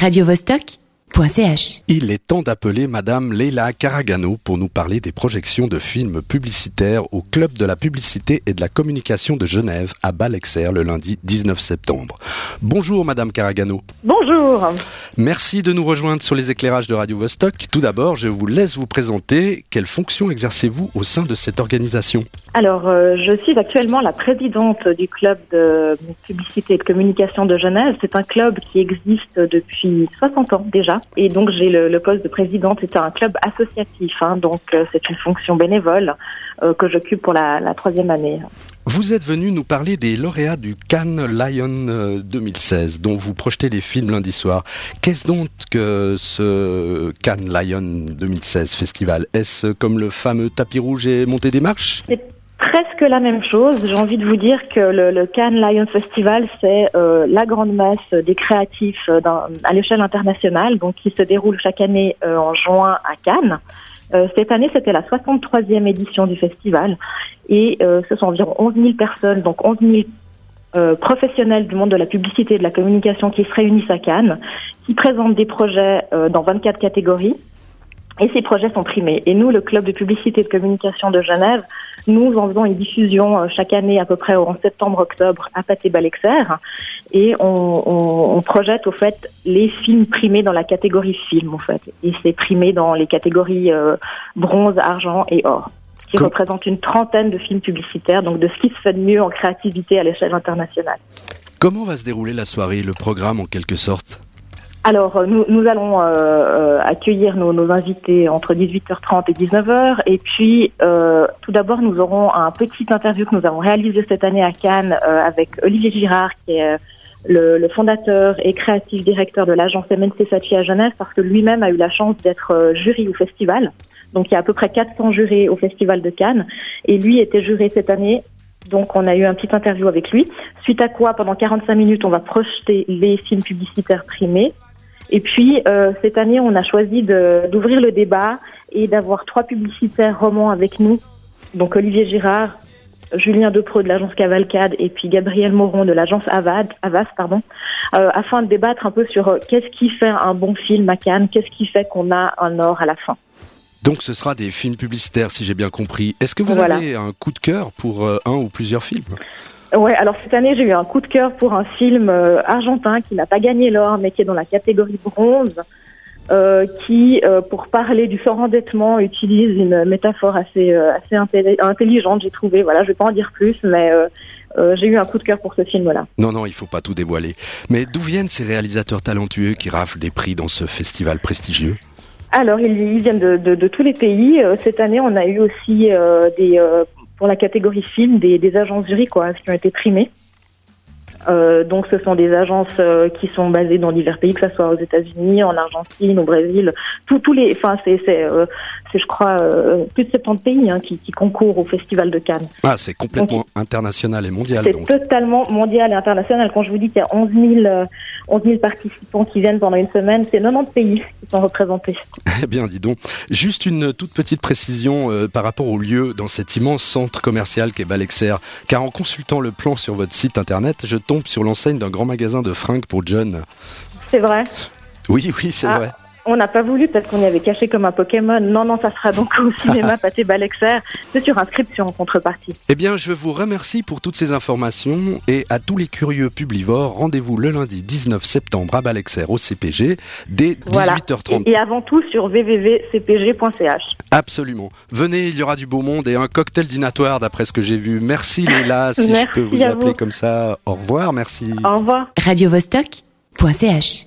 radiovostok.ch. Il est temps d'appeler Madame Leila Caragano pour nous parler des projections de films publicitaires au Club de la publicité et de la communication de Genève à Balexer le lundi 19 septembre. Bonjour Madame Caragano. Bonjour. Merci de nous rejoindre sur les éclairages de Radio Vostok. Tout d'abord, je vous laisse vous présenter. Quelle fonction exercez-vous au sein de cette organisation? Alors, euh, je suis actuellement la présidente du club de publicité et de communication de Genève. C'est un club qui existe depuis 60 ans déjà. Et donc, j'ai le, le poste de présidente. C'est un club associatif. hein. donc, euh, c'est une fonction bénévole euh, que j'occupe pour la, la troisième année. Vous êtes venu nous parler des lauréats du Cannes Lion euh, 2016, dont vous projetez les films lundi soir. Qu'est-ce donc que ce Cannes Lion 2016 festival? Est-ce comme le fameux tapis rouge et montée des marches? C'est presque la même chose. J'ai envie de vous dire que le, Cannes Lion Festival, c'est euh, la grande messe des créatifs euh, à l'échelle internationale, donc qui se déroule chaque année euh, en juin à Cannes. Cette année, c'était la 63e édition du festival et ce sont environ 11 000 personnes, donc 11 000 euh, professionnels du monde de la publicité et de la communication qui se réunissent à Cannes, qui présentent des projets dans 24 catégories. Et ces projets sont primés. Et nous, le club de publicité et de communication de Genève, nous en faisons une diffusion euh, chaque année à peu près en septembre-octobre à Pathé-Balexer. Et on, on, on projette au fait les films primés dans la catégorie film, en fait. Et c'est primé dans les catégories euh, bronze, argent et or qui Com- représente une trentaine de films publicitaires, donc de ce qui se fait de mieux en créativité à l'échelle internationale. Comment va se dérouler la soirée, le programme en quelque sorte? Alors, euh, nous, nous allons euh, euh, accueillir nos, invités entre 18h30 et 19h. Et puis, tout d'abord, nous aurons un petit interview que nous avons réalisé cette année à Cannes avec Olivier Girard, qui est le, fondateur et créatif directeur de l'agence MNC Sachi à Genève, parce que lui-même a eu la chance d'être jury au festival. Donc, il y a à peu près 400 jurés au festival de Cannes. Et lui était juré cette année. Donc, on a eu un petit interview avec lui. Suite à quoi, pendant 45 minutes, on va projeter les films publicitaires primés. Et puis, euh, cette année, on a choisi d'ouvrir le débat et d'avoir trois publicitaires romans avec nous. Donc, Olivier Girard, Julien Depreux de l'agence Cavalcade et puis Gabriel Moron de l'agence Avas, pardon, euh, afin de débattre un peu sur euh, qu'est-ce qui fait un bon film à Cannes, qu'est-ce qui fait qu'on a un or à la fin. Donc ce sera des films publicitaires si j'ai bien compris. Est-ce que vous Voilà. avez un coup de cœur pour euh, un ou plusieurs films? Ouais, alors cette année, j'ai eu un coup de cœur pour un film euh, argentin qui n'a pas gagné l'or, mais qui est dans la catégorie bronze, euh, qui, euh, pour parler du surendettement, utilise une métaphore assez, assez intelli- intelligente, j'ai trouvé. Voilà, je vais pas en dire plus, mais j'ai eu un coup de cœur pour ce film-là. Non, non, il faut pas tout dévoiler. Mais d'où viennent ces réalisateurs talentueux qui raflent des prix dans ce festival prestigieux? Alors, ils, viennent de, de, de tous les pays. Cette année, on a eu aussi euh, des, euh, pour la catégorie film des, des agences jury quoi, qui ont été primées. Euh, donc, ce sont des agences euh, qui sont basées dans divers pays, que ce soit aux États-Unis, en Argentine, au Brésil, tous tous les, enfin, c'est, c'est, euh, je crois, plus de 70 pays hein, qui, qui concourent au Festival de Cannes. Ah, c'est complètement international et mondial C'est totalement mondial et international. Quand je vous dis qu'il y a 11 000, euh, 11 000 participants qui viennent pendant une semaine, c'est 90 pays qui sont représentés. Eh bien, dis donc. Juste une toute petite précision euh, par rapport au lieu dans cet immense centre commercial qu'est Balexer. Car en consultant le plan sur votre site internet, je tombe sur l'enseigne d'un grand magasin de fringues pour John. C'est vrai? Oui, oui, c'est Ah. vrai. On n'a pas voulu, peut-être qu'on y avait caché comme un Pokémon. Non, non, ça sera donc au cinéma Pâté Balexer. C'est sur inscription en contrepartie. Eh bien, je vous remercie pour toutes ces informations et à tous les curieux publivores, rendez-vous le lundi 19 septembre à Balexer au CPG dès Voilà. 18h30. Et, et avant tout sur www.cpg.ch. Absolument. Venez, il y aura du beau monde et un cocktail dînatoire d'après ce que j'ai vu. Merci Léla, si je peux vous appeler vous. comme ça. Au revoir, merci. Au revoir. radiovostok.ch